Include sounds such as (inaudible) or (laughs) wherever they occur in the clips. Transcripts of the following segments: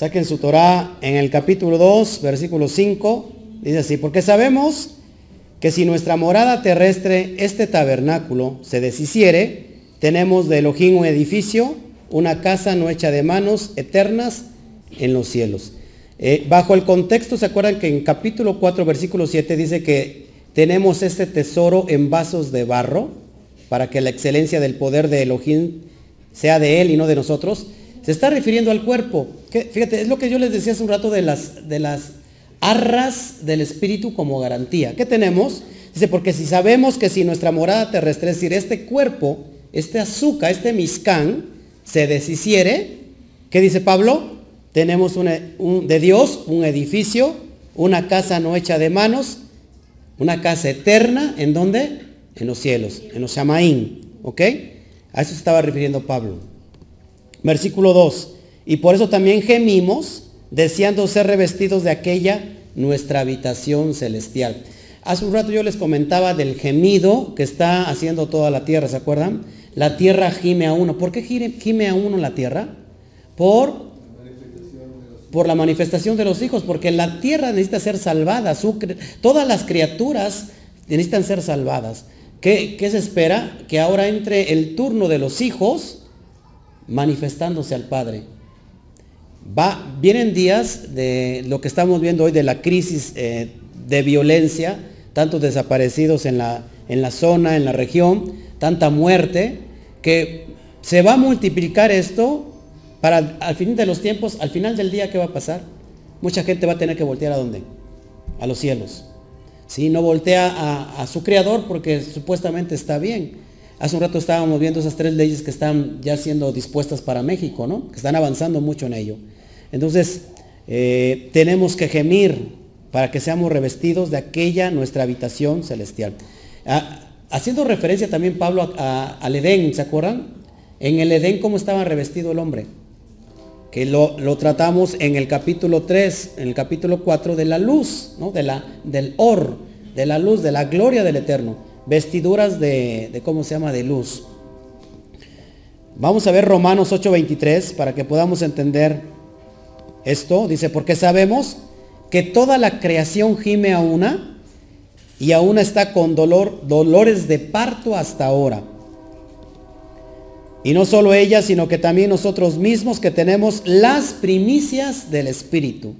Saquen su Torah en el capítulo 2, versículo 5. Dice así, porque sabemos que si nuestra morada terrestre, este tabernáculo, se deshiciere, tenemos de Elohim un edificio, una casa no hecha de manos, eternas en los cielos. Eh, bajo el contexto, ¿se acuerdan que en capítulo 4, versículo 7 dice que tenemos este tesoro en vasos de barro para que la excelencia del poder de Elohim sea de él y no de nosotros? Se está refiriendo al cuerpo. fíjate, es lo que yo les decía hace un rato de las, de las arras del espíritu como garantía. ¿Qué tenemos? Dice, porque si sabemos que si nuestra morada terrestre, es decir, este cuerpo, este azúcar, este miscán, se deshiciere, ¿qué dice Pablo? Tenemos un, de Dios un edificio, una casa no hecha de manos, una casa eterna, ¿en dónde? En los cielos, en los Shamaín, ¿ok? A eso se estaba refiriendo Pablo. Versículo 2. Y por eso también gemimos, deseando ser revestidos de aquella nuestra habitación celestial. Hace un rato yo les comentaba del gemido que está haciendo toda la tierra, ¿se acuerdan? La tierra gime a uno. ¿Por qué gime a uno la tierra? Por, por la manifestación de los hijos, porque la tierra necesita ser salvada. todas las criaturas necesitan ser salvadas. ¿Qué, ¿Qué se espera? Que ahora entre el turno de los hijos manifestándose al Padre. Va, vienen días de lo que estamos viendo hoy de la crisis eh, de violencia, tantos desaparecidos en la, en la zona, en la región, tanta muerte, que se va a multiplicar esto para al fin de los tiempos, al final del día, ¿qué va a pasar? Mucha gente va a tener que voltear a dónde? A los cielos. Si no voltea a, a su creador porque supuestamente está bien Hace un rato estábamos viendo esas tres leyes que están ya siendo dispuestas para México, ¿no? Que están avanzando mucho en ello. Entonces, eh, tenemos que gemir para que seamos revestidos de aquella nuestra habitación celestial. Ah, haciendo referencia también Pablo al Edén, ¿se acuerdan? En el Edén, ¿cómo estaba revestido el hombre? Que lo, tratamos en el capítulo 3, en el capítulo 4 de la luz, ¿no? De la, del or, de la luz, de la gloria del Eterno vestiduras de, ¿cómo se llama?, de luz. Vamos a ver Romanos 8:23 para que podamos entender esto. Dice, porque sabemos que toda la creación gime a una y aún está con dolor, dolores de parto hasta ahora. Y no solo ella, sino que también nosotros mismos que tenemos las primicias del Espíritu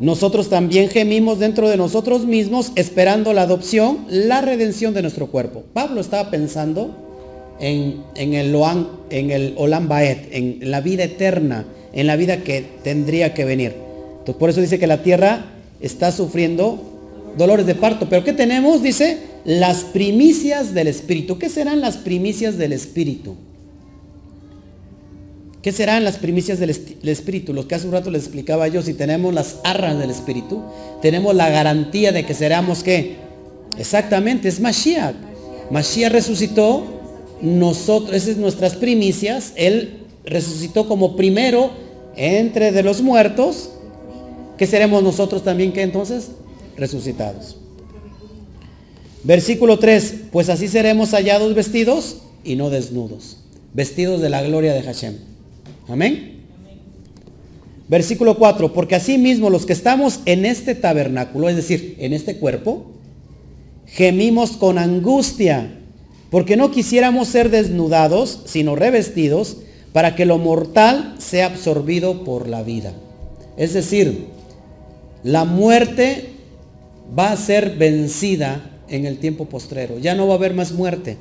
nosotros también gemimos dentro de nosotros mismos esperando la adopción, la redención de nuestro cuerpo. Pablo estaba pensando en, el, Loan, en el Baet, en la vida eterna, en la vida que tendría que venir. Entonces, por eso dice que la tierra está sufriendo dolores de parto. Pero ¿qué tenemos? Dice, las primicias del Espíritu. ¿Qué serán las primicias del Espíritu? ¿Qué serán las primicias del, Espíritu? Los que hace un rato les explicaba yo, si tenemos las arras del Espíritu, tenemos la garantía de que seremos qué? Exactamente, es Mashiach. Mashiach resucitó, nosotros, esas son nuestras primicias, Él resucitó como primero entre de los muertos, ¿qué seremos nosotros también que entonces? Resucitados. Versículo 3, pues así seremos hallados vestidos y no desnudos, vestidos de la gloria de Hashem. Amén. Versículo 4, porque así mismo los que estamos en este tabernáculo, es decir, en este cuerpo, gemimos con angustia, porque no quisiéramos ser desnudados, sino revestidos, para que lo mortal sea absorbido por la vida. Es decir, la muerte va a ser vencida en el tiempo postrero. Ya no va a haber más muerte.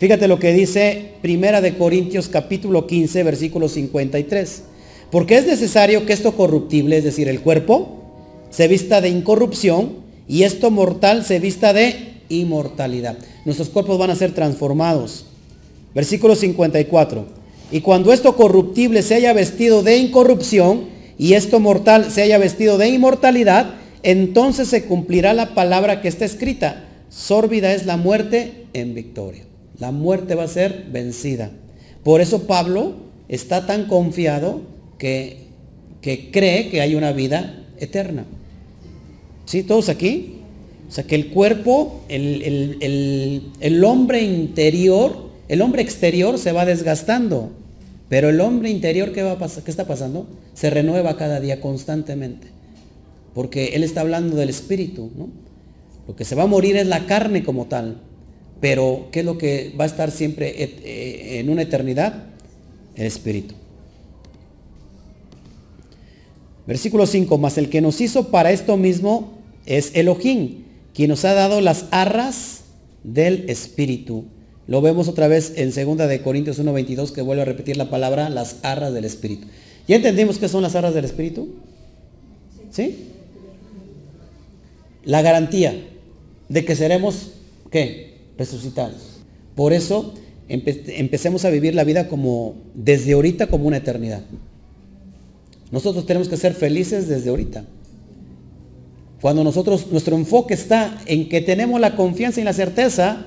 Fíjate lo que dice Primera de Corintios capítulo 15, versículo 53. Porque es necesario que esto corruptible, es decir, el cuerpo, se vista de incorrupción y esto mortal se vista de inmortalidad. Nuestros cuerpos van a ser transformados. Versículo 54. Y cuando esto corruptible se haya vestido de incorrupción y esto mortal se haya vestido de inmortalidad, entonces se cumplirá la palabra que está escrita. Sórbida es la muerte en victoria. La muerte va a ser vencida. Por eso Pablo está tan confiado que, que cree que hay una vida eterna. ¿Sí? ¿Todos aquí? O sea, que el cuerpo, el, hombre interior, el hombre exterior se va desgastando. Pero el hombre interior, ¿qué, va? ¿qué está pasando? Se renueva cada día constantemente. Porque Él está hablando del espíritu. ¿no? Lo que se va a morir es la carne como tal. Pero ¿qué es lo que va a estar siempre eh, en una eternidad? El espíritu. Versículo 5, más el que nos hizo para esto mismo es Elohim, quien nos ha dado las arras del espíritu. Lo vemos otra vez en 2 de Corintios 1:22 que vuelve a repetir la palabra las arras del espíritu. ¿Ya entendimos qué son las arras del espíritu? ¿Sí? La garantía de que seremos ¿qué? Resucitados. Por eso empecemos a vivir la vida como desde ahorita como una eternidad. Nosotros tenemos que ser felices desde ahorita. Cuando nosotros, nuestro enfoque está en que tenemos la confianza y la certeza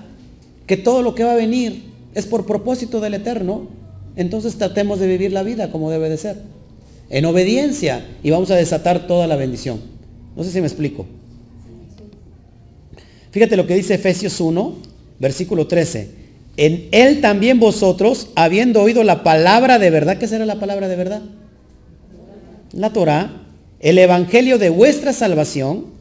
que todo lo que va a venir es por propósito del Eterno, entonces tratemos de vivir la vida como debe de ser. En obediencia y vamos a desatar toda la bendición. No sé si me explico. Fíjate lo que dice Efesios 1, versículo 13. En él también vosotros, habiendo oído la palabra de verdad, ¿qué será la palabra de verdad? la Torah, el evangelio de vuestra salvación,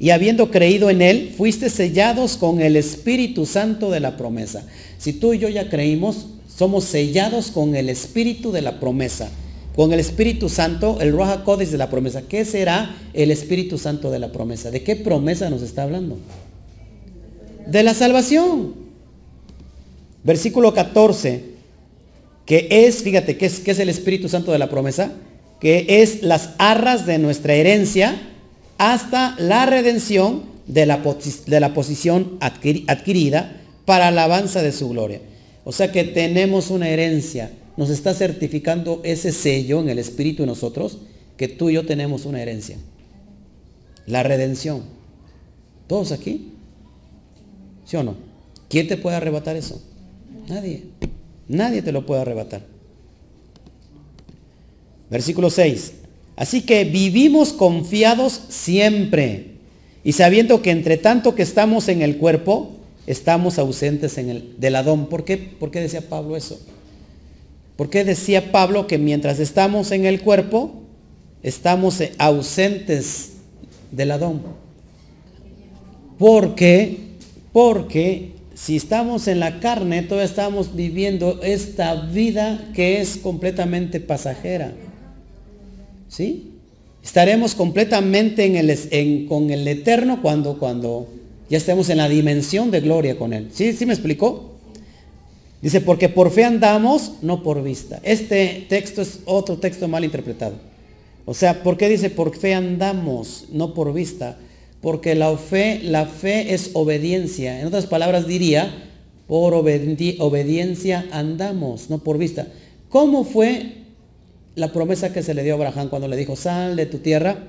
y habiendo creído en él, fuiste sellados con el Espíritu Santo de la promesa. Si tú y yo ya creímos, somos sellados con el Espíritu de la promesa. Con el Espíritu Santo, el Roja Códice de la promesa. ¿Qué será el Espíritu Santo de la promesa? ¿De qué promesa nos está hablando? De la salvación. Versículo 14, que es, fíjate, ¿qué es, qué es el Espíritu Santo de la promesa? que es las arras de nuestra herencia hasta la redención de la, de la posición adquirida para alabanza de su gloria. O sea que tenemos una herencia. Nos está certificando ese sello en el Espíritu de nosotros que tú y yo tenemos una herencia. La redención. ¿Todos aquí? ¿Sí o no? ¿Quién te puede arrebatar eso? Nadie. Nadie te lo puede arrebatar. Versículo 6. Así que vivimos confiados siempre y sabiendo que entre tanto que estamos en el cuerpo, estamos ausentes en el, del Adón. ¿Por qué, ¿Por qué decía Pablo eso? ¿Por qué decía Pablo que mientras estamos en el cuerpo, estamos ausentes del Adón? Porque, porque si estamos en la carne, todavía estamos viviendo esta vida que es completamente pasajera. ¿Sí? Estaremos completamente con el eterno cuando, cuando ya estemos en la dimensión de gloria con Él. ¿Sí? ¿Sí me explicó? Dice, porque por fe andamos, no por vista. Este texto es otro texto mal interpretado. O sea, ¿por qué dice por fe andamos, no por vista? Porque la fe, la fe es obediencia. En otras palabras diría, por obediencia andamos, no por vista. ¿Cómo fue la promesa que se le dio a Abraham cuando le dijo, sal de tu tierra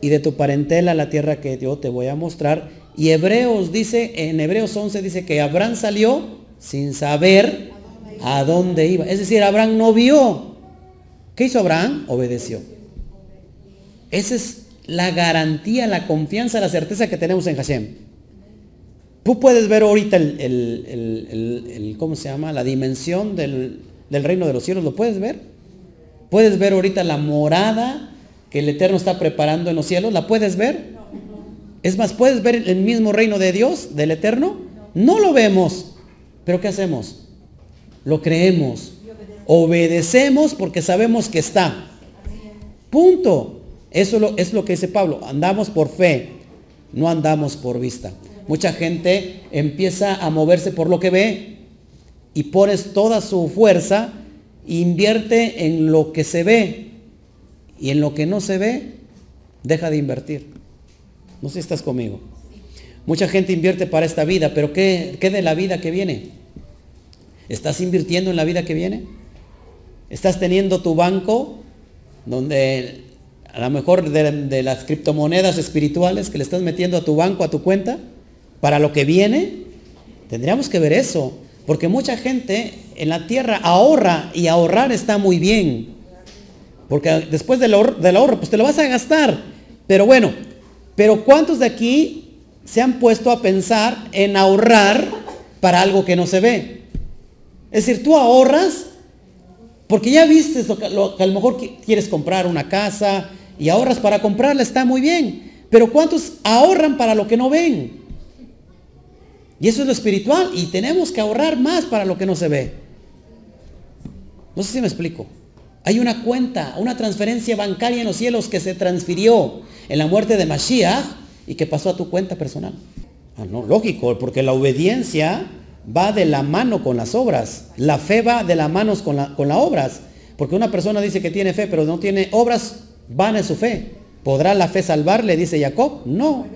y de tu parentela la tierra que yo te voy a mostrar. Y Hebreos dice, en Hebreos 11 dice que Abraham salió sin saber a dónde iba. Es decir, Abraham no vio. ¿Qué hizo Abraham? Obedeció. Esa es la garantía, la confianza, la certeza que tenemos en Hashem. Tú puedes ver ahorita el, ¿cómo se llama? La dimensión del, del reino de los cielos. ¿Lo puedes ver? Puedes ver ahorita la morada que el Eterno está preparando en los cielos. ¿La puedes ver? Es más, ¿puedes ver el mismo reino de Dios, del Eterno? No lo vemos. Pero ¿qué hacemos? Lo creemos. Obedecemos porque sabemos que está. Punto. Eso es lo que dice Pablo. Andamos por fe, no andamos por vista. Mucha gente empieza a moverse por lo que ve y pones toda su fuerza invierte en lo que se ve y en lo que no se ve, deja de invertir. No sé si estás conmigo. Mucha gente invierte para esta vida, pero ¿qué, ¿qué, de la vida que viene? ¿Estás invirtiendo en la vida que viene? ¿Estás teniendo tu banco donde a lo mejor de, las criptomonedas espirituales que le estás metiendo a tu banco, a tu cuenta, para lo que viene? Tendríamos que ver eso. Porque mucha gente en la tierra ahorra y ahorrar está muy bien. Porque después del ahorro, pues te lo vas a gastar. Pero bueno, pero ¿cuántos de aquí se han puesto a pensar en ahorrar para algo que no se ve? Es decir, tú ahorras Porque ya viste lo que, a lo mejor quieres comprar una casa y ahorras para comprarla, está muy bien. Pero ¿cuántos ahorran para lo que no ven? Y eso es lo espiritual. Y tenemos que ahorrar más para lo que no se ve. No sé si me explico. Hay una cuenta, una transferencia bancaria en los cielos que se transfirió en la muerte de Mashiach y que pasó a tu cuenta personal. Ah, no, lógico, porque la obediencia va de la mano con las obras. La fe va de la mano con, las obras. Porque una persona dice que tiene fe, pero no tiene obras, van en su fe. ¿Podrá la fe salvarle? Dice Jacob. No.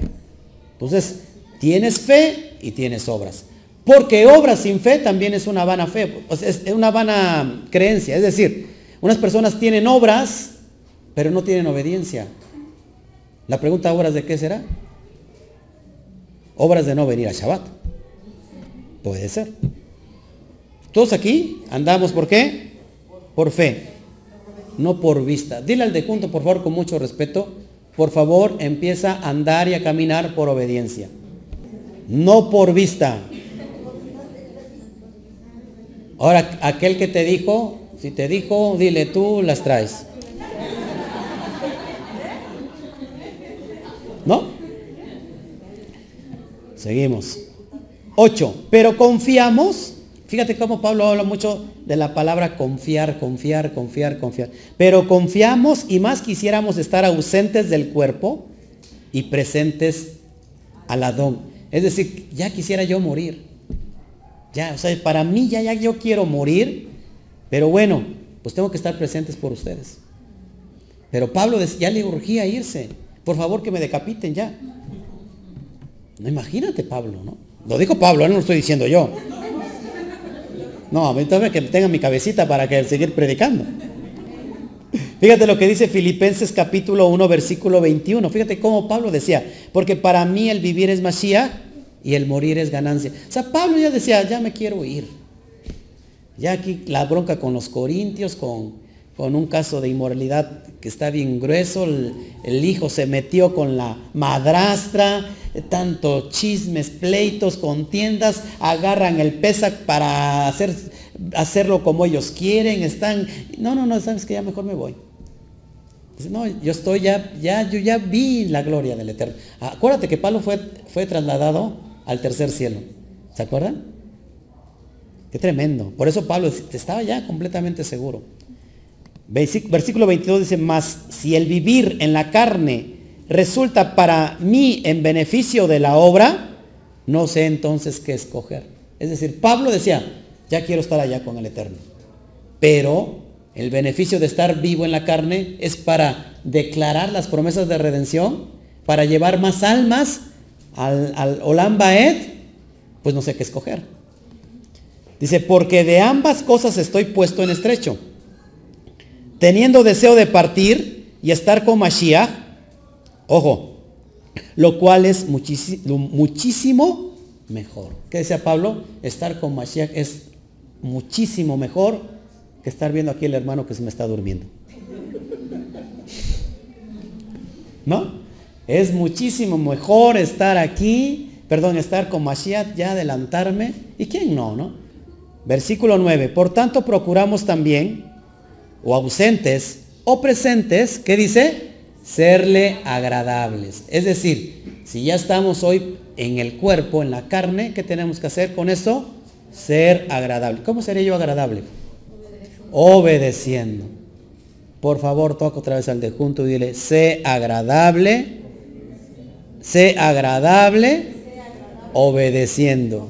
Entonces, tienes fe y tienes obras. Porque obras sin fe también es una vana fe, es una vana creencia. Es decir, unas personas tienen obras, pero no tienen obediencia. La pregunta, ¿obras de qué será? Obras de no venir a Shabbat. Puede ser. Todos aquí andamos por qué? Por fe, no por vista. Dile al de junto, por favor, con mucho respeto, por favor, empieza a andar y a caminar por obediencia. No por vista. Ahora, aquel que te dijo, si te dijo, dile tú, las traes. ¿No? Seguimos. 8. Pero confiamos. Fíjate cómo Pablo habla mucho de la palabra confiar, confiar, confiar, confiar. Pero confiamos y más quisiéramos estar ausentes del cuerpo y presentes al Adón. Es decir, ya quisiera yo morir. Ya, o sea, para mí ya, ya yo quiero morir, pero bueno, pues tengo que estar presentes por ustedes. Pero Pablo ya le urgía irse. Por favor que me decapiten ya. No imagínate Pablo, ¿no? Lo dijo Pablo, no lo estoy diciendo yo. No, entonces que tenga mi cabecita para que seguir predicando. Fíjate lo que dice Filipenses capítulo 1, versículo 21. Fíjate cómo Pablo decía, porque para mí el vivir es Mashiach y el morir es ganancia. O sea, Pablo ya decía, ya me quiero ir. Ya aquí la bronca con los corintios, con, con un caso de inmoralidad que está bien grueso, el, hijo se metió con la madrastra, tanto chismes, pleitos, contiendas, agarran el pesac para hacer, hacerlo como ellos quieren, están, no, no, no, sabes que ya mejor me voy. no, yo estoy ya, ya, yo ya vi la gloria del Eterno. Acuérdate que Pablo fue, fue trasladado al tercer cielo. ¿Se acuerdan? Qué tremendo. Por eso Pablo estaba ya completamente seguro. Versículo 22 dice, más si el vivir en la carne resulta para mí en beneficio de la obra, no sé entonces qué escoger. Es decir, Pablo decía, ya quiero estar allá con el Eterno. Pero el beneficio de estar vivo en la carne es para declarar las promesas de redención, para llevar más almas al, al Olam pues no sé qué escoger. Dice, porque de ambas cosas estoy puesto en estrecho teniendo deseo de partir y estar con Mashiach, ojo, lo cual es muchísimo, mejor. ¿Qué decía Pablo? Estar con Mashiach es muchísimo mejor que estar viendo aquí el hermano que se me está durmiendo. ¿No? Es muchísimo mejor estar aquí, perdón, estar con Mashiach, ya adelantarme. ¿Y quién no, no? Versículo 9. Por tanto, procuramos también o ausentes o presentes, ¿qué dice? Serle agradables. Es decir, si ya estamos hoy en el cuerpo, en la carne, ¿qué tenemos que hacer con eso? Ser agradable. ¿Cómo seré yo agradable? Obedeciendo. Por favor, toca otra vez al de junto y dile, sé agradable, sé agradable, obedeciendo.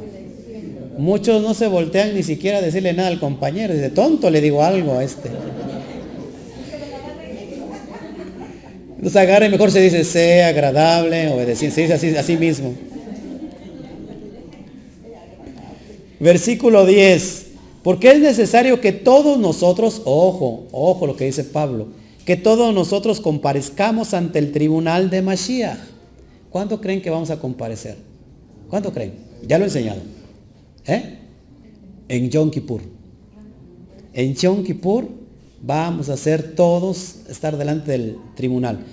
Muchos no se voltean ni siquiera a decirle nada al compañero. Dice, tonto le digo algo a este. Entonces agarra y mejor se dice, sea agradable, obedeciente. Se dice así, así mismo. Versículo 10. Porque es necesario que todos nosotros, ojo, ojo lo que dice Pablo, que todos nosotros comparezcamos ante el tribunal de Mashiach. ¿Cuándo creen que vamos a comparecer? ¿Cuándo creen? Ya lo he enseñado. ¿Eh? En Yom Kippur. En Yom Kippur vamos a hacer todos estar delante del tribunal.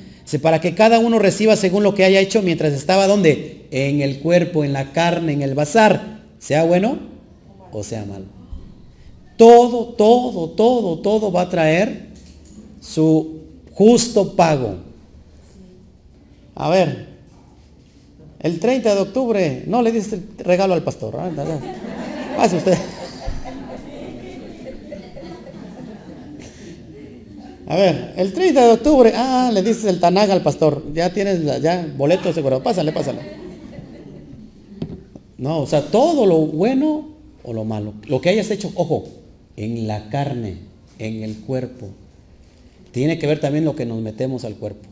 Para que cada uno reciba según lo que haya hecho mientras estaba donde? En el cuerpo, en la carne, en el bazar. Sea bueno o sea malo. todo, todo, todo, todo va a traer su justo pago. A ver, el 30 de octubre, no le diste regalo al pastor. Pase usted. A ver, el 30 de octubre, ah, le dices el tanaga al pastor, ya tienes ya boleto seguro, pásale, pásale. No, o sea, todo lo bueno o lo malo, lo que hayas hecho, ojo, en la carne, en el cuerpo, tiene que ver también lo que nos metemos al cuerpo.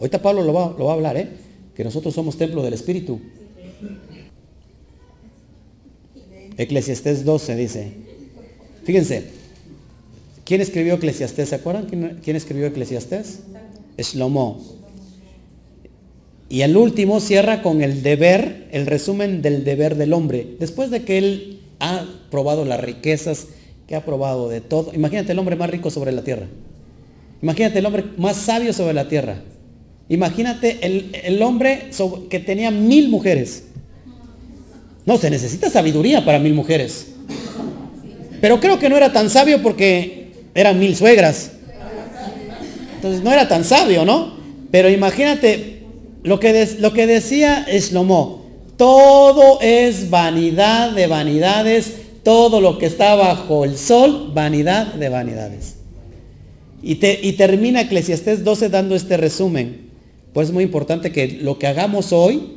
Ahorita Pablo lo va, lo va a hablar, ¿eh? que nosotros somos templo del Espíritu. Eclesiastés 12 dice, fíjense, ¿Quién escribió Eclesiastés? ¿Se acuerdan quién, escribió Eclesiastés? Shlomo. Y el último cierra con el deber, el resumen del deber del hombre. Después de que él ha probado las riquezas, que ha probado de todo. Imagínate el hombre más rico sobre la tierra. Imagínate el hombre más sabio sobre la tierra. Imagínate el, el hombre que tenía mil mujeres. No, se necesita sabiduría para mil mujeres. Pero creo que no era tan sabio porque eran mil suegras. Entonces no era tan sabio, ¿no? Pero imagínate lo que, lo que decía Eslomo. Todo es vanidad de vanidades. Todo lo que está bajo el sol, vanidad de vanidades. Y, te, y termina Eclesiastés 12 dando este resumen. Pues es muy importante que lo que hagamos hoy,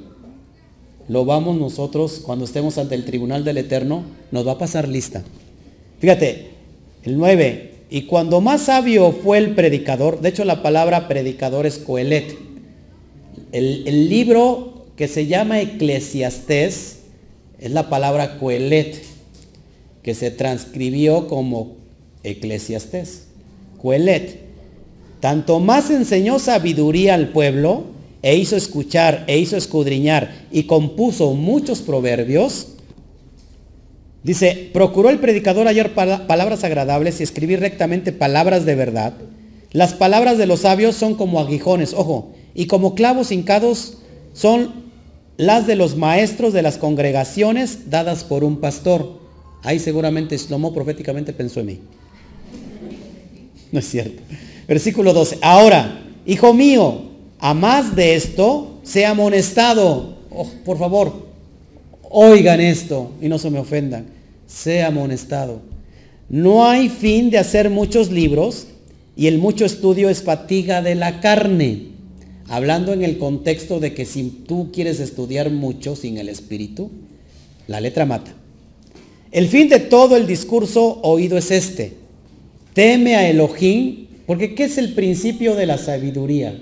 lo vamos nosotros, cuando estemos ante el tribunal del Eterno, nos va a pasar lista. Fíjate, el 9, y cuando más sabio fue el predicador, de hecho la palabra predicador es coelet. El, libro que se llama Eclesiastés es la palabra coelet, que se transcribió como Eclesiastés. Coelet. Tanto más enseñó sabiduría al pueblo, e hizo escuchar, e hizo escudriñar, y compuso muchos proverbios, Dice, procuró el predicador hallar palabras agradables y escribir rectamente palabras de verdad. Las palabras de los sabios son como aguijones, ojo, y como clavos hincados son las de los maestros de las congregaciones dadas por un pastor. Ahí seguramente Shlomo proféticamente pensó en mí. No es cierto. Versículo 12. Ahora, hijo mío, a más de esto, sea amonestado. Oh, por favor, oigan esto y no se me ofendan sea amonestado. No hay fin de hacer muchos libros y el mucho estudio es fatiga de la carne. Hablando en el contexto de que si tú quieres estudiar mucho sin el espíritu, la letra mata. El fin de todo el discurso oído es este. Teme a Elohim, porque ¿qué es el principio de la sabiduría?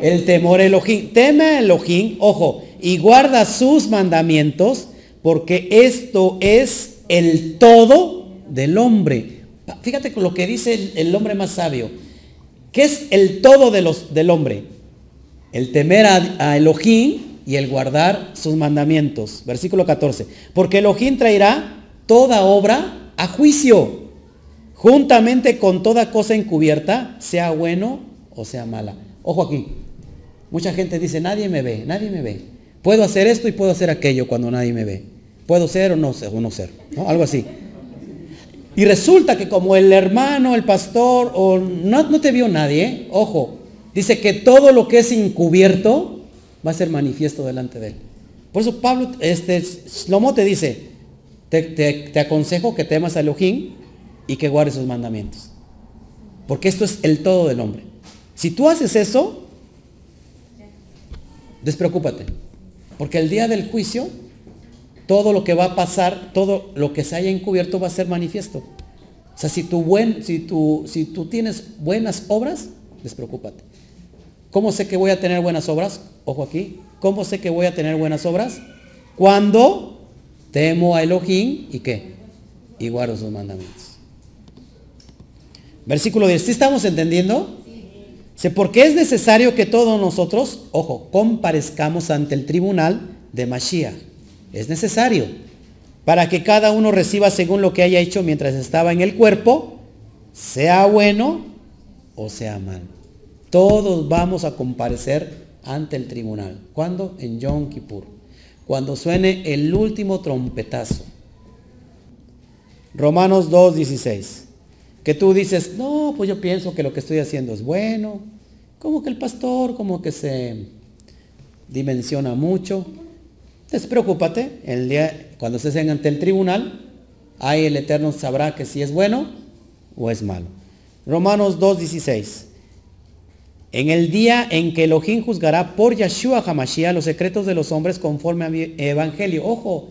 El temor Elohim. Teme a Elohim, ojo, y guarda sus mandamientos porque esto es el todo del hombre. Fíjate con lo que dice el, hombre más sabio. ¿Qué es el todo de los, del hombre? El temer a, a Elohim y el guardar sus mandamientos. Versículo 14. Porque Elohim traerá toda obra a juicio, juntamente con toda cosa encubierta, sea bueno o sea mala. Ojo aquí. Mucha gente dice, nadie me ve, nadie me ve. Puedo hacer esto y puedo hacer aquello cuando nadie me ve. Puedo ser o no ser, o no ser. Algo así. Y resulta que como el hermano, el pastor, o no, te vio nadie, ojo, dice que todo lo que es encubierto va a ser manifiesto delante de él. Por eso Pablo, este, Slomo te dice, te, te, aconsejo que temas a Elohim y que guardes sus mandamientos. Porque esto es el todo del hombre. Si tú haces eso, despreocúpate. Porque el día del juicio todo lo que va a pasar, todo lo que se haya encubierto va a ser manifiesto. O sea, si tú, buen, si tú, si tú tienes buenas obras, despreocúpate. ¿Cómo sé que voy a tener buenas obras? Ojo aquí. ¿Cómo sé que voy a tener buenas obras? Cuando temo a Elohim y qué? Y guardo sus mandamientos. Versículo 10. ¿Sí estamos entendiendo? Sí. Porque es necesario que todos nosotros, ojo, comparezcamos ante el tribunal de Mashiach es necesario para que cada uno reciba según lo que haya hecho mientras estaba en el cuerpo, sea bueno o sea mal. Todos vamos a comparecer ante el tribunal. ¿Cuándo? En Yom Kippur. Cuando suene el último trompetazo. Romanos 2.16. Que tú dices, no, pues yo pienso que lo que estoy haciendo es bueno. Como que el pastor, como que se dimensiona mucho. Despreocúpate, el día, cuando estés ante el tribunal, ahí el Eterno sabrá que si es bueno o es malo. Romanos 2.16. En el día en que Elohim juzgará por Yeshua Hamashiach los secretos de los hombres conforme a mi evangelio. Ojo,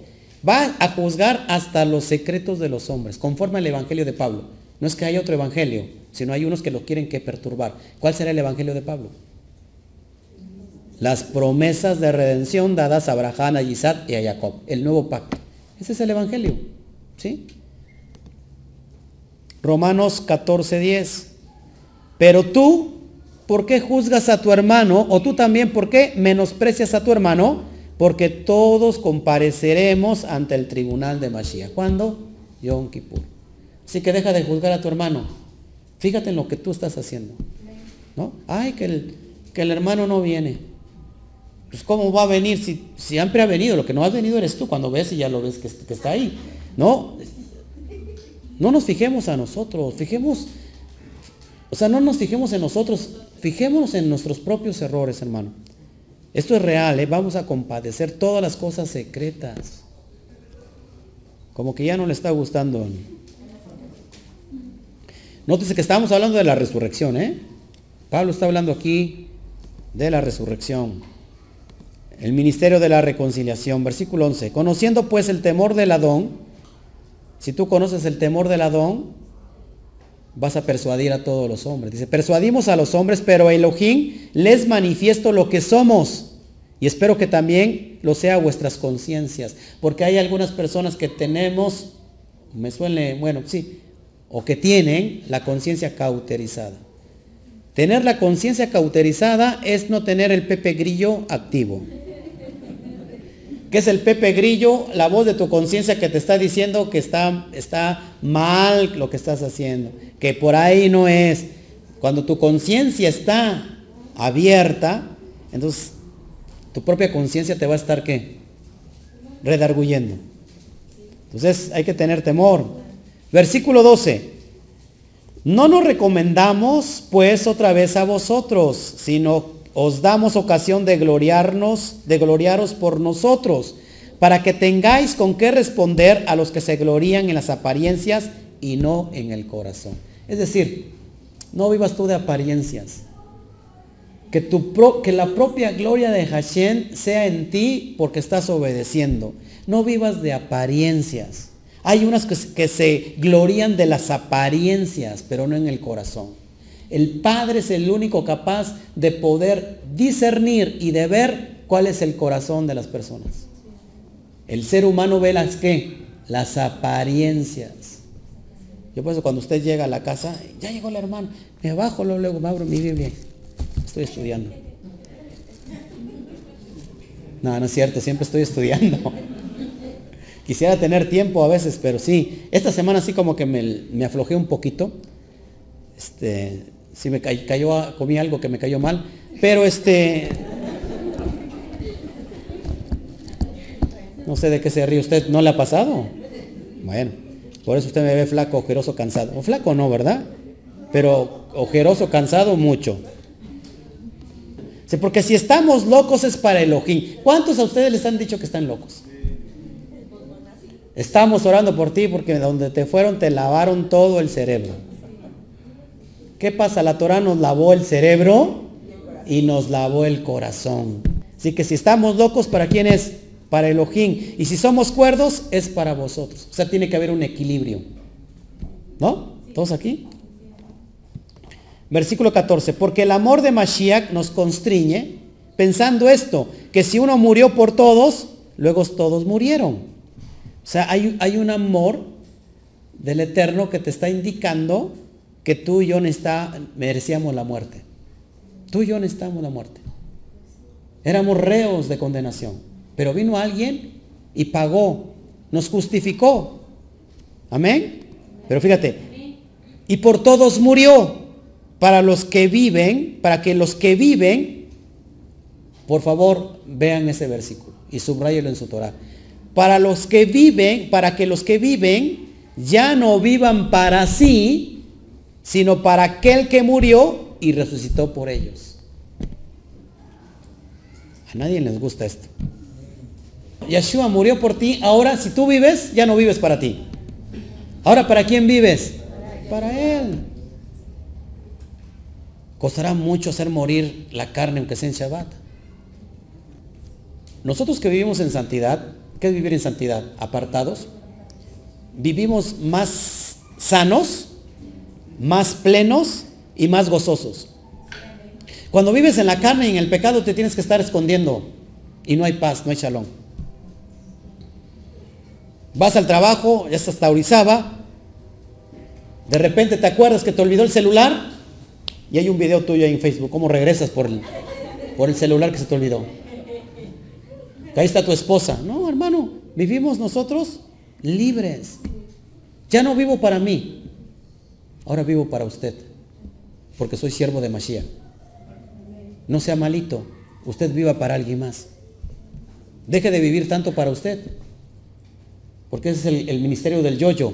va a juzgar hasta los secretos de los hombres, conforme al evangelio de Pablo. No es que haya otro evangelio, sino hay unos que lo quieren que perturbar. ¿Cuál será el evangelio de Pablo? Las promesas de redención dadas a Abraham, a Isaac y a Jacob. El nuevo pacto. Ese es el evangelio. ¿Sí? Romanos 14:10. Pero tú, ¿por qué juzgas a tu hermano? O tú también, ¿por qué menosprecias a tu hermano? Porque todos compareceremos ante el tribunal de Mashiach. ¿Cuándo? Yom Kippur. Así que deja de juzgar a tu hermano. Fíjate en lo que tú estás haciendo. ¿No? Ay, que el, que el hermano no viene. Pues ¿cómo va a venir si siempre ha venido? Lo que no ha venido eres tú cuando ves y ya lo ves que, que está ahí. No, no nos fijemos a nosotros, fijemos, o sea, no nos fijemos en nosotros, fijémonos en nuestros propios errores, hermano. Esto es real, ¿eh? vamos a compadecer todas las cosas secretas. Como que ya no le está gustando. Nótese que estamos hablando de la resurrección, ¿eh? Pablo está hablando aquí de la resurrección. El ministerio de la reconciliación, versículo 11. Conociendo pues el temor del Adón, si tú conoces el temor del Adón, vas a persuadir a todos los hombres. Dice, persuadimos a los hombres, pero a Elohim les manifiesto lo que somos. Y espero que también lo sea vuestras conciencias. Porque hay algunas personas que tenemos, me suele, bueno, sí, o que tienen la conciencia cauterizada. Tener la conciencia cauterizada es no tener el Pepe Grillo activo que es el Pepe Grillo, la voz de tu conciencia que te está diciendo que está, está mal lo que estás haciendo, que por ahí no es. Cuando tu conciencia está abierta, entonces tu propia conciencia te va a estar ¿qué? redarguyendo. Entonces hay que tener temor. Versículo 12. No nos recomendamos pues otra vez a vosotros, sino os damos ocasión de gloriarnos, de gloriaros por nosotros, para que tengáis con qué responder a los que se glorían en las apariencias y no en el corazón. Es decir, no vivas tú de apariencias. Que, la propia gloria de Hashem sea en ti porque estás obedeciendo. No vivas de apariencias. Hay unas que se glorían de las apariencias, pero no en el corazón. El Padre es el único capaz de poder discernir y de ver cuál es el corazón de las personas. El ser humano ve las qué? Las apariencias. Yo por eso cuando usted llega a la casa, ya llegó el hermano, me bajo, luego me abro mi Biblia. Estoy estudiando. No, no es cierto, siempre estoy estudiando. (laughs) Quisiera tener tiempo a veces, pero sí. Esta semana sí como que me, me aflojé un poquito. Este, si me cayó, comí algo que me cayó mal, pero este, no sé de qué se ríe usted, ¿no le ha pasado? Bueno, por eso usted me ve flaco, ojeroso, cansado. O flaco no, ¿verdad? Pero ojeroso, cansado, mucho. Sí, porque si estamos locos es para el ojín. ¿Cuántos a ustedes les han dicho que están locos? Estamos orando por ti porque donde te fueron te lavaron todo el cerebro. ¿Qué pasa? La Torah nos lavó el cerebro y nos lavó el corazón. Así que si estamos locos, ¿para quién es? Para Elohim. Y si somos cuerdos, es para vosotros. O sea, tiene que haber un equilibrio. ¿No? ¿Todos aquí? Versículo 14. Porque el amor de Mashiach nos constriñe, pensando esto, que si uno murió por todos, luego todos murieron. O sea, hay, hay un amor del Eterno que te está indicando que tú y yo merecíamos la muerte. Tú y yo necesitamos la muerte. Éramos reos de condenación. Pero vino alguien y pagó, nos justificó. Amén. Pero fíjate, y por todos murió. Para los que viven, para que los que viven, por favor, vean ese versículo y subrayenlo en su Torah. Para los que viven, para que los que viven ya no vivan para sí, sino para aquel que murió y resucitó por ellos. A nadie les gusta esto. Yeshua murió por ti, ahora si tú vives, ya no vives para ti. Ahora, ¿para quién vives? Para Él. Costará mucho hacer morir la carne aunque sea en Shabbat. Nosotros que vivimos en santidad, ¿qué es vivir en santidad? Apartados. Vivimos más sanos, más plenos y más gozosos. Cuando vives en la carne y en el pecado te tienes que estar escondiendo y no hay paz, no hay shalom. Vas al trabajo, ya estás taurizaba, de repente te acuerdas que te olvidó el celular y hay un video tuyo ahí en Facebook, cómo regresas por el, por el celular que se te olvidó. Ahí está tu esposa. No, hermano, vivimos nosotros libres. Ya no vivo para mí, ahora vivo para usted, porque soy siervo de Mashiach. No sea malito, usted viva para alguien más. Deje de vivir tanto para usted, porque ese es el, ministerio del yo-yo.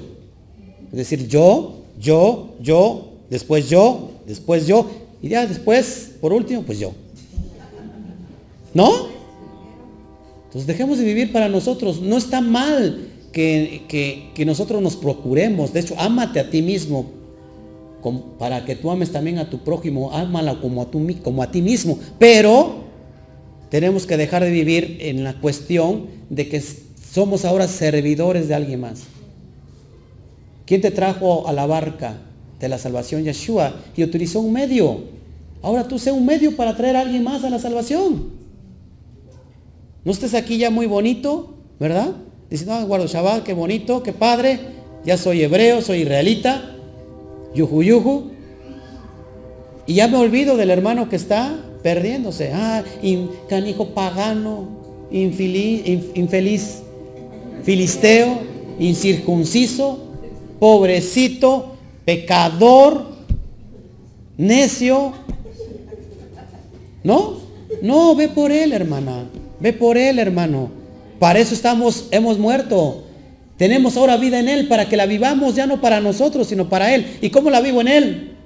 Es decir, yo, yo, yo, después yo, después yo, y ya después, por último, pues yo. ¿No? Entonces dejemos de vivir para nosotros. No está mal que, que, nosotros nos procuremos. De hecho, ámate a ti mismo para que tú ames también a tu prójimo. Ámala como a, como a ti mismo. Pero tenemos que dejar de vivir en la cuestión de que somos ahora servidores de alguien más. ¿Quién te trajo a la barca de la salvación? Yeshua. Y utilizó un medio. Ahora tú sé un medio para traer a alguien más a la salvación. No estés aquí ya muy bonito, ¿verdad? Diciendo, ah, guardo Shabbat, qué bonito, qué padre. Ya soy hebreo, soy israelita. Yuju, yuju. Y ya me olvido del hermano que está perdiéndose. Ah, canijo pagano, infeliz, filisteo, incircunciso, pobrecito, pecador, necio. ¿No? No, ve por él, hermana. Ve por él, hermano. Para eso estamos, hemos muerto. Tenemos ahora vida en él para que la vivamos ya no para nosotros, sino para él. ¿Y cómo la vivo en él?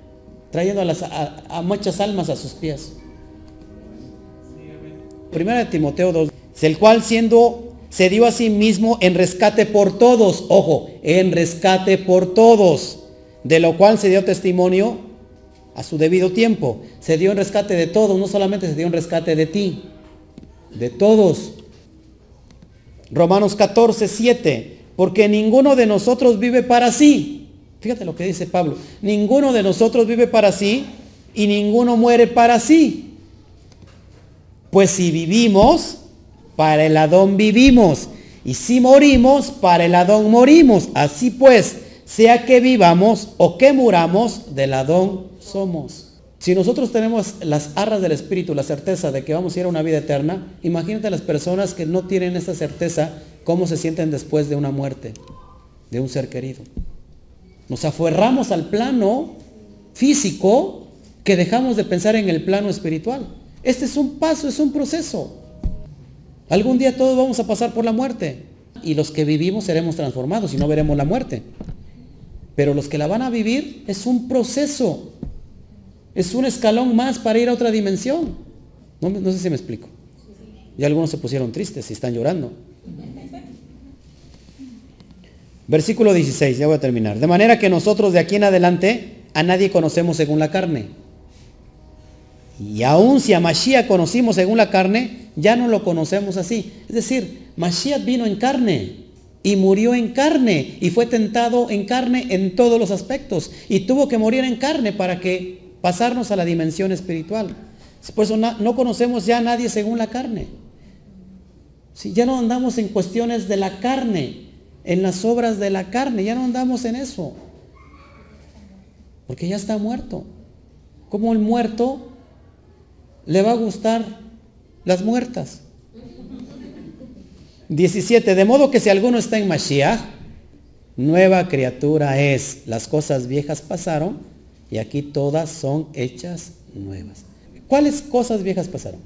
Trayendo a, muchas almas a sus pies. Primera de Timoteo 2, el cual siendo se dio a sí mismo en rescate por todos, ojo, en rescate por todos, de lo cual se dio testimonio a su debido tiempo. Se dio en rescate de todos, no solamente se dio en rescate de ti, de todos. Romanos 14, 7, porque ninguno de nosotros vive para sí. Fíjate lo que dice Pablo, ninguno de nosotros vive para sí y ninguno muere para sí. Pues si vivimos, para el Adón vivimos. Y si morimos, para el Adón morimos. Así pues, sea que vivamos o que muramos, del Adón somos. Si nosotros tenemos las arras del Espíritu, la certeza de que vamos a ir a una vida eterna, imagínate las personas que no tienen esa certeza, cómo se sienten después de una muerte, de un ser querido. Nos aferramos al plano físico que dejamos de pensar en el plano espiritual. Este es un paso, es un proceso. Algún día todos vamos a pasar por la muerte y los que vivimos seremos transformados y no veremos la muerte. Pero los que la van a vivir es un proceso, es un escalón más para ir a otra dimensión. No, sé si me explico. Y algunos se pusieron tristes y están llorando. Versículo 16, ya voy a terminar. De manera que nosotros de aquí en adelante a nadie conocemos según la carne. Y aún si a Mashiach conocimos según la carne, ya no lo conocemos así. Es decir, Mashiach vino en carne y murió en carne y fue tentado en carne en todos los aspectos y tuvo que morir en carne para que pasarnos a la dimensión espiritual. Por eso no, conocemos ya a nadie según la carne. Si ya no andamos en cuestiones de la carne, en las obras de la carne, ya no andamos en eso. Porque ya está muerto. Como el muerto le va a gustar las muertas. 17. De modo que si alguno está en Mashiach, nueva criatura es. Las cosas viejas pasaron y aquí todas son hechas nuevas. ¿Cuáles cosas viejas pasaron?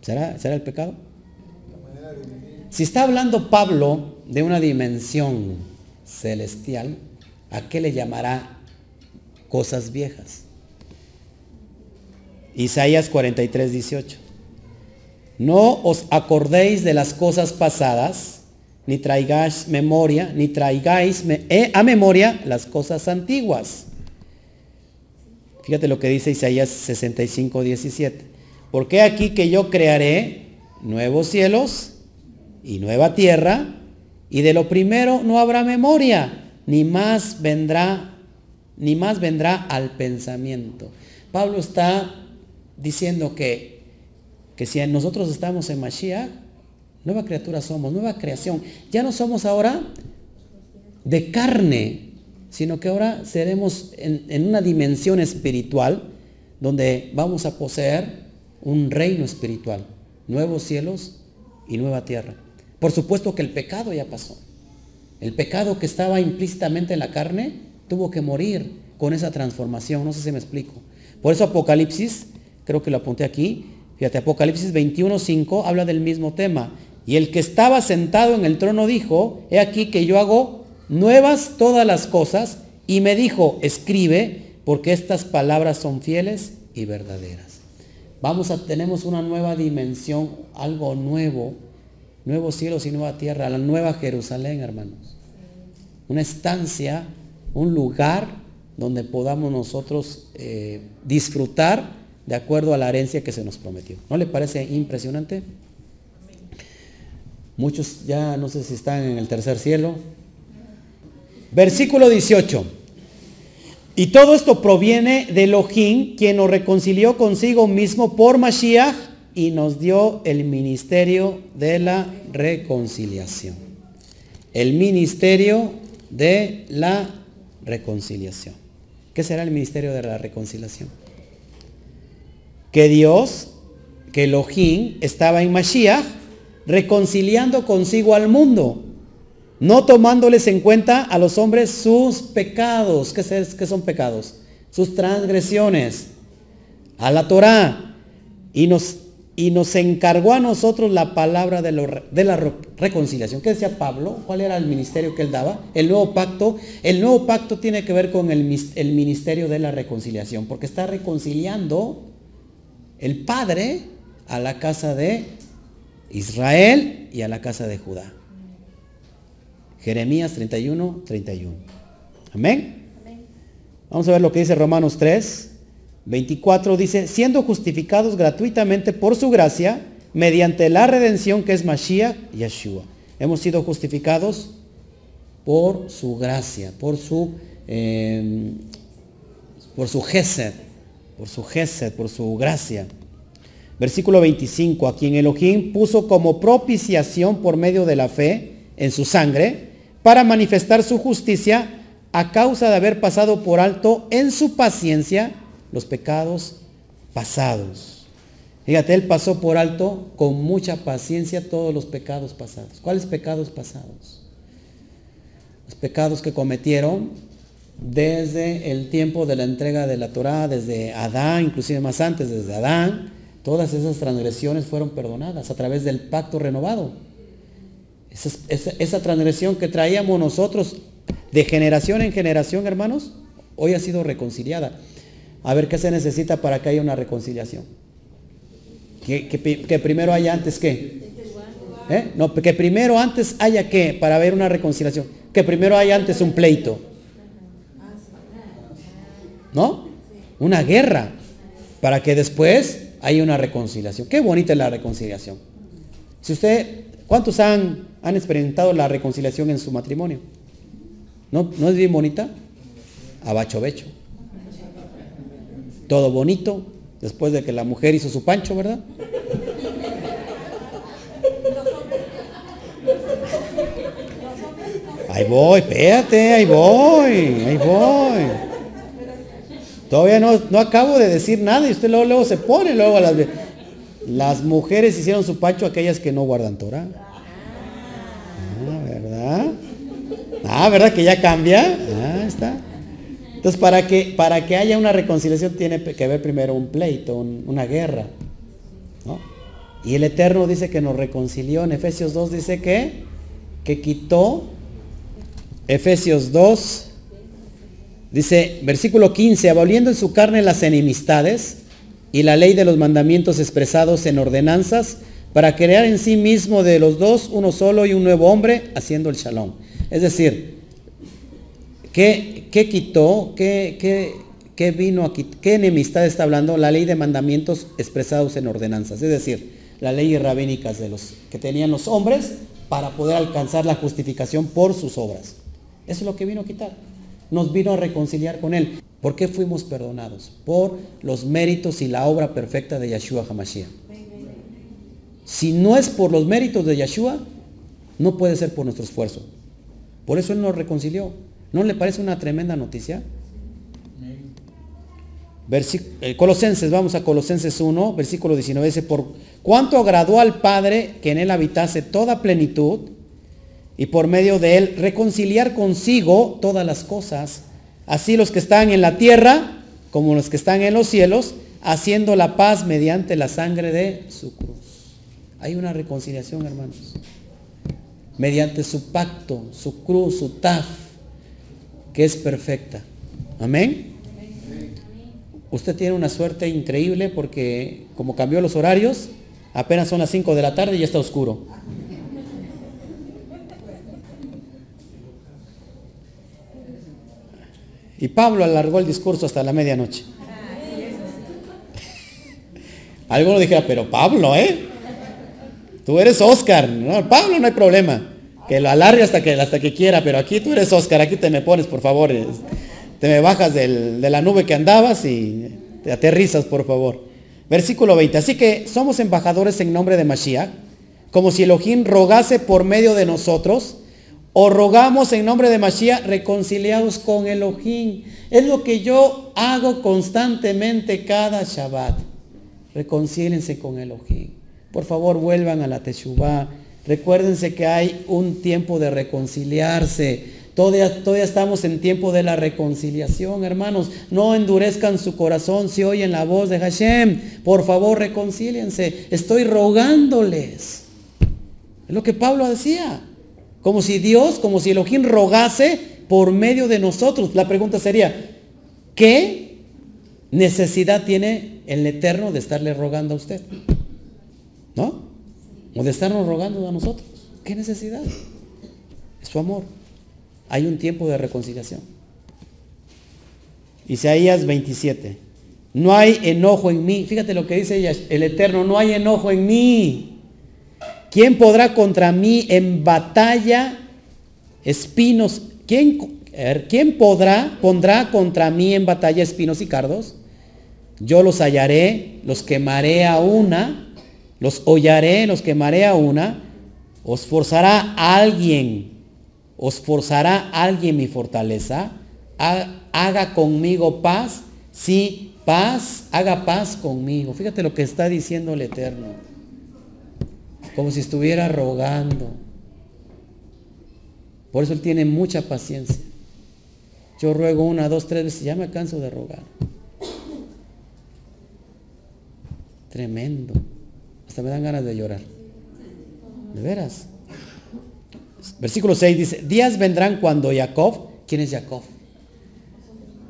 ¿Será, ¿Será el pecado? Si está hablando Pablo de una dimensión celestial, ¿a qué le llamará cosas viejas? Isaías 43, 18. No os acordéis de las cosas pasadas, ni traigáis memoria, ni traigáis eh, a memoria las cosas antiguas. Fíjate lo que dice Isaías 65, 17. Porque aquí que yo crearé nuevos cielos y nueva tierra, y de lo primero no habrá memoria, ni más vendrá, ni más vendrá al pensamiento. Pablo está diciendo que, que si nosotros estamos en Mashiach, nueva criatura somos, nueva creación. Ya no somos ahora de carne, sino que ahora seremos en, una dimensión espiritual donde vamos a poseer un reino espiritual, nuevos cielos y nueva tierra. Por supuesto que el pecado ya pasó. El pecado que estaba implícitamente en la carne tuvo que morir con esa transformación. No sé si me explico. Por eso Apocalipsis, creo que lo apunté aquí, fíjate, Apocalipsis 21.5 habla del mismo tema. Y el que estaba sentado en el trono dijo, he aquí que yo hago nuevas todas las cosas. Y me dijo, escribe, porque estas palabras son fieles y verdaderas. Vamos a, tenemos una nueva dimensión, algo nuevo nuevos cielos y nueva tierra, la nueva Jerusalén, hermanos. Una estancia, un lugar donde podamos nosotros eh, disfrutar de acuerdo a la herencia que se nos prometió. ¿No le parece impresionante? Muchos ya no sé si están en el tercer cielo. Versículo 18. Y todo esto proviene de Elohim, quien nos reconcilió consigo mismo por Mashiach y nos dio el ministerio de la reconciliación. El ministerio de la reconciliación. ¿Qué será el ministerio de la reconciliación? Que Dios, que Elohim estaba en Mashiach reconciliando consigo al mundo, no tomándoles en cuenta a los hombres sus pecados. ¿Qué, son pecados? Sus transgresiones. A la Torah. Y nos y nos encargó a nosotros la palabra de, la reconciliación. ¿Qué decía Pablo? ¿Cuál era el ministerio que él daba? El nuevo pacto. El nuevo pacto tiene que ver con el, el ministerio de la reconciliación, porque está reconciliando el Padre a la casa de Israel y a la casa de Judá. Jeremías 31, 31. Amén. Vamos a ver lo que dice Romanos 3, 24 dice, siendo justificados gratuitamente por su gracia, mediante la redención que es Mashiach y Yeshua. Hemos sido justificados por su gracia, por su, em, por su gesed, por su gesed, por su gracia. Versículo 25, a quien Elohim puso como propiciación por medio de la fe en su sangre, para manifestar su justicia a causa de haber pasado por alto en su paciencia los pecados pasados. Fíjate, él pasó por alto con mucha paciencia todos los pecados pasados. ¿Cuáles pecados pasados? Los pecados que cometieron desde el tiempo de la entrega de la Torá, desde Adán, inclusive más antes, desde Adán, todas esas transgresiones fueron perdonadas a través del pacto renovado. Esa, transgresión que traíamos nosotros de generación en generación, hermanos, hoy ha sido reconciliada. A ver, ¿qué se necesita para que haya una reconciliación? Que, primero haya antes qué? ¿Eh? No, que primero antes haya qué para haber una reconciliación. Que primero haya antes un pleito. ¿No? Una guerra. Para que después haya una reconciliación. Qué bonita es la reconciliación. Si usted, ¿cuántos han, han experimentado la reconciliación en su matrimonio? ¿No, ¿No es bien bonita? Abacho becho todo bonito, después de que la mujer hizo su pancho, ¿verdad? Ahí voy, espérate, ahí voy, ahí voy. Todavía no, no acabo de decir nada y usted luego, luego se pone, luego las, las mujeres hicieron su pancho aquellas que no guardan Torah. Ah, ¿verdad? Ah, ¿verdad que ya cambia? Ah, está. Entonces, para que, para que haya una reconciliación tiene que haber primero un pleito, una guerra. Y el Eterno dice que nos reconcilió. En Efesios 2 dice que, que quitó. Efesios 2, dice, versículo 15, aboliendo en su carne las enemistades y la ley de los mandamientos expresados en ordenanzas, para crear en sí mismo de los dos uno solo y un nuevo hombre, haciendo el shalom. Es decir, ¿qué, qué quitó? ¿Qué, qué, qué vino aquí? ¿Qué enemistad está hablando? La ley de mandamientos expresados en ordenanzas. Es decir, las leyes rabínicas de los que tenían los hombres para poder alcanzar la justificación por sus obras. Eso es lo que vino a quitar. Nos vino a reconciliar con Él. ¿Por qué fuimos perdonados? Por los méritos y la obra perfecta de Yeshua HaMashiach. Si no es por los méritos de Yeshua, no puede ser por nuestro esfuerzo. Por eso Él nos reconcilió. ¿No le parece una tremenda noticia? Eh, Colosenses, vamos a Colosenses 1, versículo 19, dice, por cuánto agradó al Padre que en Él habitase toda plenitud y por medio de Él reconciliar consigo todas las cosas, así los que están en la tierra como los que están en los cielos, haciendo la paz mediante la sangre de su cruz. Hay una reconciliación, hermanos, mediante su pacto, su cruz, su taf, que es perfecta. Amén. Usted tiene una suerte increíble porque como cambió los horarios, apenas son las 5 de la tarde y ya está oscuro. Y Pablo alargó el discurso hasta la medianoche. Alguno dijera, pero Pablo, ¿eh? Tú eres Oscar. No, Pablo no hay problema. Que lo alargue hasta que, hasta que quiera, pero aquí tú eres Oscar, aquí te me pones, por favor te me bajas de la nube que andabas y te aterrizas, por favor. Versículo 20. Así que somos embajadores en nombre de Mashiach, como si Elohim rogase por medio de nosotros, o rogamos en nombre de Mashiach reconciliados con Elohim. Es lo que yo hago constantemente cada Shabbat. Reconcílense con Elohim. Por favor, vuelvan a la Teshuvah. Recuérdense que hay un tiempo de reconciliarse Todavía, estamos en tiempo de la reconciliación, hermanos. No endurezcan su corazón si oyen la voz de Hashem. Por favor, reconcíliense. Estoy rogándoles. Es lo que Pablo decía. Como si Dios, como si Elohim rogase por medio de nosotros. La pregunta sería, ¿qué necesidad tiene el Eterno de estarle rogando a usted? ¿No? O de estarnos rogando a nosotros. ¿Qué necesidad? Es su amor hay un tiempo de reconciliación. Isaías 27. No hay enojo en mí. Fíjate lo que dice el Eterno. No hay enojo en mí. ¿Quién podrá contra mí en batalla espinos? ¿Quién, ¿quién podrá, pondrá contra mí en batalla espinos y cardos? Yo los hallaré, los quemaré a una, los hollaré, los quemaré a una. Os forzará alguien ¿Os forzará alguien mi fortaleza? Haga conmigo paz. Sí, paz, haga paz conmigo. Fíjate lo que está diciendo el Eterno. Como si estuviera rogando. Por eso Él tiene mucha paciencia. Yo ruego una, dos, tres veces, ya me canso de rogar. Tremendo. Hasta me dan ganas de llorar. De veras. Versículo 6 dice, días vendrán cuando Jacob, ¿quién es Jacob?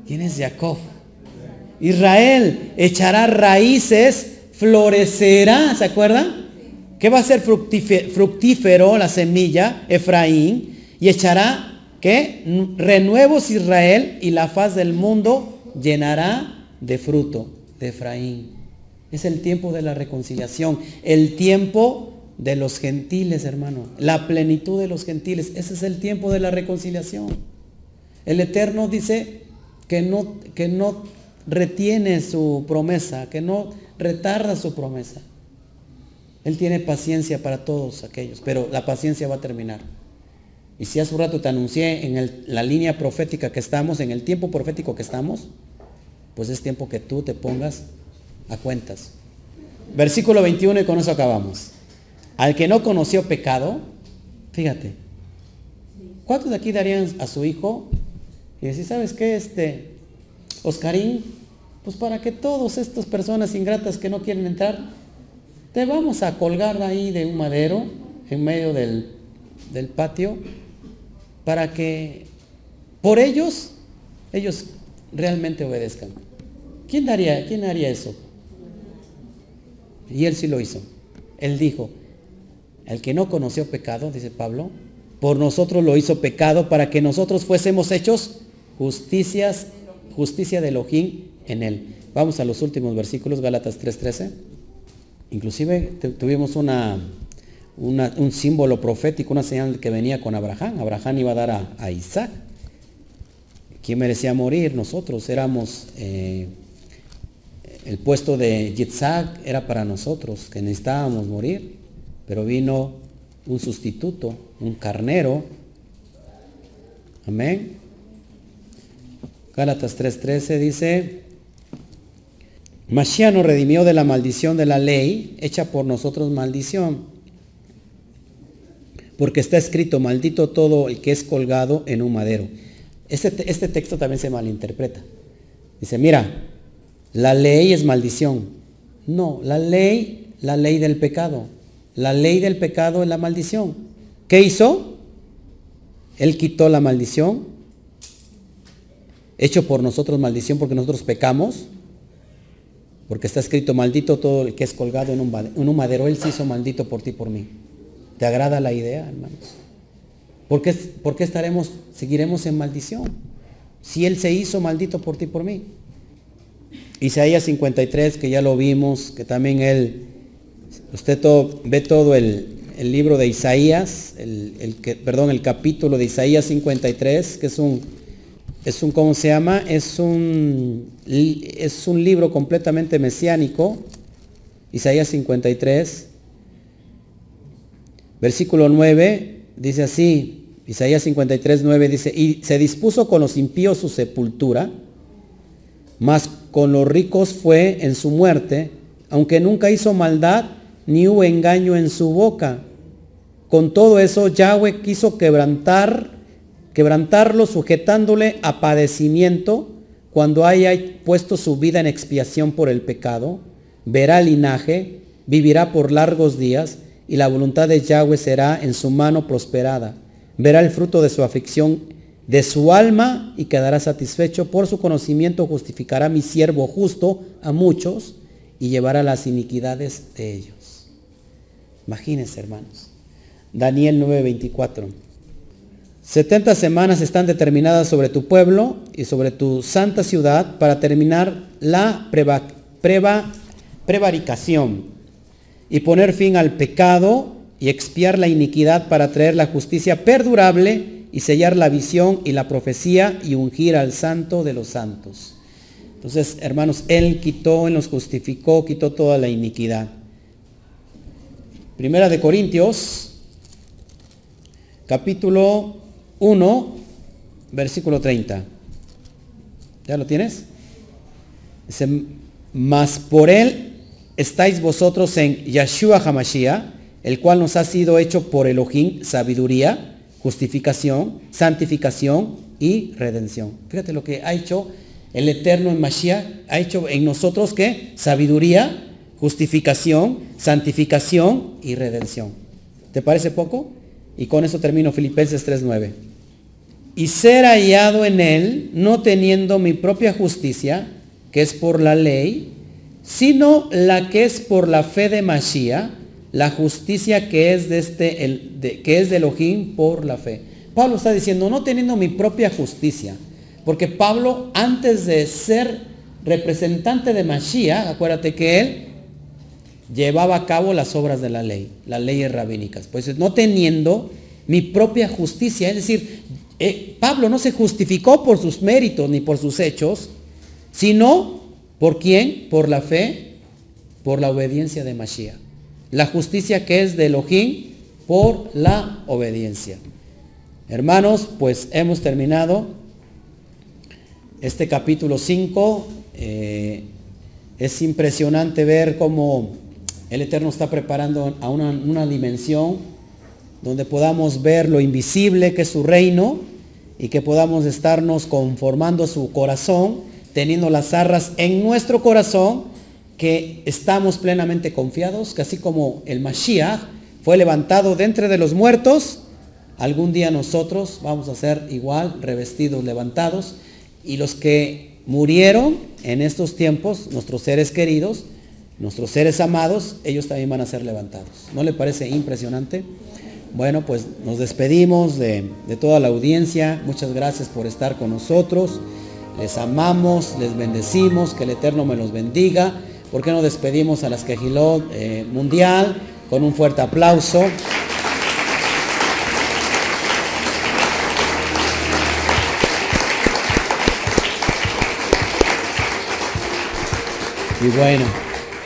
¿Quién es Jacob? Israel echará raíces, florecerá, ¿se acuerdan? ¿Qué va a ser fructífero, la semilla, Efraín? Y echará, ¿qué? Renuevos Israel y la faz del mundo llenará de fruto de Efraín. Es el tiempo de la reconciliación, el tiempo de los gentiles, hermano. La plenitud de los gentiles. Ese es el tiempo de la reconciliación. El Eterno dice que no, que no retiene su promesa, que no retarda su promesa. Él tiene paciencia para todos aquellos, pero la paciencia va a terminar. Y si hace un rato te anuncié en la línea profética que estamos, en el tiempo profético que estamos, pues es tiempo que tú te pongas a cuentas. Versículo 21 y con eso acabamos. Al que no conoció pecado, fíjate, ¿cuántos de aquí darían a su hijo y decir, ¿sabes qué? Este, Oscarín, pues para que todas estas personas ingratas que no quieren entrar, te vamos a colgar ahí de un madero en medio del, del patio para que por ellos, ellos realmente obedezcan. ¿Quién haría, quién haría eso? Y él sí lo hizo. Él dijo, el que no conoció pecado, dice Pablo, por nosotros lo hizo pecado para que nosotros fuésemos hechos justicias, justicia de Elohim en él. Vamos a los últimos versículos, Gálatas 3:13. Inclusive tuvimos una, un símbolo profético, una señal que venía con Abraham. Abraham iba a dar a, Isaac. ¿Quién merecía morir? Nosotros éramos, eh, el puesto de Yitzhak era para nosotros, que necesitábamos morir, pero vino un sustituto, un carnero. Amén. Gálatas 3:13 dice, Mashiach nos redimió de la maldición de la ley, hecha por nosotros maldición. Porque está escrito, maldito todo el que es colgado en un madero. Este, este texto también se malinterpreta. Dice, mira, la ley es maldición. No, la ley, la ley del pecado. La ley del pecado es la maldición. ¿Qué hizo? Él quitó la maldición, hecho por nosotros maldición porque nosotros pecamos porque está escrito, maldito todo el que es colgado en un, madero. Él se hizo maldito por ti, por mí. ¿Te agrada la idea, hermanos? ¿Por qué, ¿Por qué estaremos, seguiremos en maldición? Si Él se hizo maldito por ti, por mí. Isaías 53, que ya lo vimos, que también Él, usted ve todo el, libro de Isaías, el, perdón, el capítulo de Isaías 53, que es un es un, ¿cómo se llama? Es un, es un libro completamente mesiánico, Isaías 53, versículo 9, dice así, Isaías 53, 9 dice, y se dispuso con los impíos su sepultura, mas con los ricos fue en su muerte, aunque nunca hizo maldad, ni hubo engaño en su boca. Con todo eso, Yahweh quiso quebrantar quebrantarlo sujetándole a padecimiento cuando haya puesto su vida en expiación por el pecado, verá linaje, vivirá por largos días y la voluntad de Yahweh será en su mano prosperada. Verá el fruto de su aflicción de su alma y quedará satisfecho. Por su conocimiento justificará mi siervo justo a muchos y llevará las iniquidades de ellos. Imagínense, hermanos. Daniel 9:24. 70 semanas están determinadas sobre tu pueblo y sobre tu santa ciudad para terminar la prevaricación y poner fin al pecado y expiar la iniquidad para traer la justicia perdurable y sellar la visión y la profecía y ungir al santo de los santos. Entonces, hermanos, Él quitó, Él nos justificó, quitó toda la iniquidad. Primera de Corintios, capítulo 1, versículo 30. ¿Ya lo tienes? Dice, mas por él estáis vosotros en Yeshua Hamashiach, el cual nos ha sido hecho por Elohim sabiduría, justificación, santificación y redención. Fíjate lo que ha hecho el Eterno en Mashiach, ha hecho en nosotros que sabiduría, justificación, santificación y redención. ¿Te parece poco? Y con eso termino Filipenses 3.9 y ser hallado en él, no teniendo mi propia justicia, que es por la ley, sino la que es por la fe de Mashiach, la justicia que es de este, el, que es Elohim por la fe. Pablo está diciendo, no teniendo mi propia justicia, porque Pablo antes de ser representante de Mashiach, acuérdate que él llevaba a cabo las obras de la ley, las leyes rabínicas. Pues no teniendo mi propia justicia, es decir, eh, Pablo no se justificó por sus méritos ni por sus hechos, sino por quién? Por la fe, por la obediencia de Mashiach. La justicia que es de Elohim por la obediencia. Hermanos, pues hemos terminado este capítulo 5. Eh, es impresionante ver cómo el Eterno está preparando a una, una dimensión donde podamos ver lo invisible que es su reino y que podamos estarnos conformando su corazón, teniendo las arras en nuestro corazón que estamos plenamente confiados, que así como el Mashiach fue levantado de entre de los muertos, algún día nosotros vamos a ser igual, revestidos, levantados, y los que murieron en estos tiempos, nuestros seres queridos, nuestros seres amados, ellos también van a ser levantados. ¿No le parece impresionante? Bueno, pues nos despedimos de, toda la audiencia. Muchas gracias por estar con nosotros. Les amamos, les bendecimos, que el Eterno me los bendiga. ¿Por qué no despedimos a las Quejilot eh, Mundial con un fuerte aplauso? Y bueno,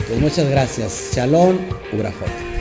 pues muchas gracias. Shalom, Ubrajot.